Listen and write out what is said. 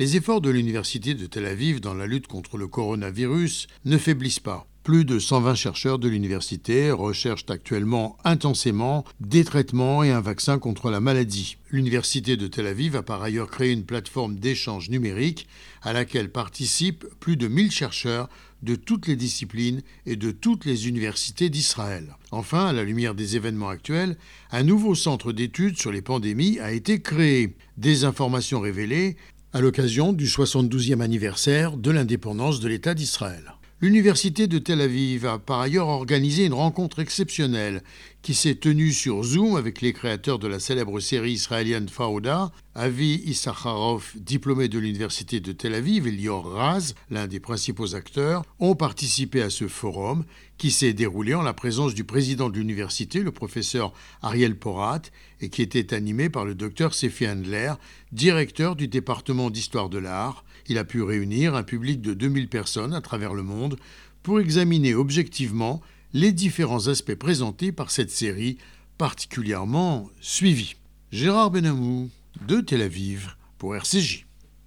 Les efforts de l'Université de Tel Aviv dans la lutte contre le coronavirus ne faiblissent pas. Plus de 120 chercheurs de l'université recherchent actuellement intensément des traitements et un vaccin contre la maladie. L'Université de Tel Aviv a par ailleurs créé une plateforme d'échange numérique à laquelle participent plus de 1000 chercheurs de toutes les disciplines et de toutes les universités d'Israël. Enfin, à la lumière des événements actuels, un nouveau centre d'études sur les pandémies a été créé. Des informations révélées à l'occasion du 72e anniversaire de l'indépendance de l'État d'Israël. L'Université de Tel Aviv a par ailleurs organisé une rencontre exceptionnelle qui s'est tenue sur Zoom avec les créateurs de la célèbre série israélienne Fauda, Avi Issacharov, diplômé de l'Université de Tel Aviv, et Lior Raz, l'un des principaux acteurs, ont participé à ce forum qui s'est déroulé en la présence du président de l'université, le professeur Ariel Porat, et qui était animé par le docteur Sefi Handler, directeur du département d'histoire de l'art. Il a pu réunir un public de 2000 personnes à travers le monde pour examiner objectivement les différents aspects présentés par cette série particulièrement suivie. Gérard Benamou, de Tel Aviv, pour RCJ.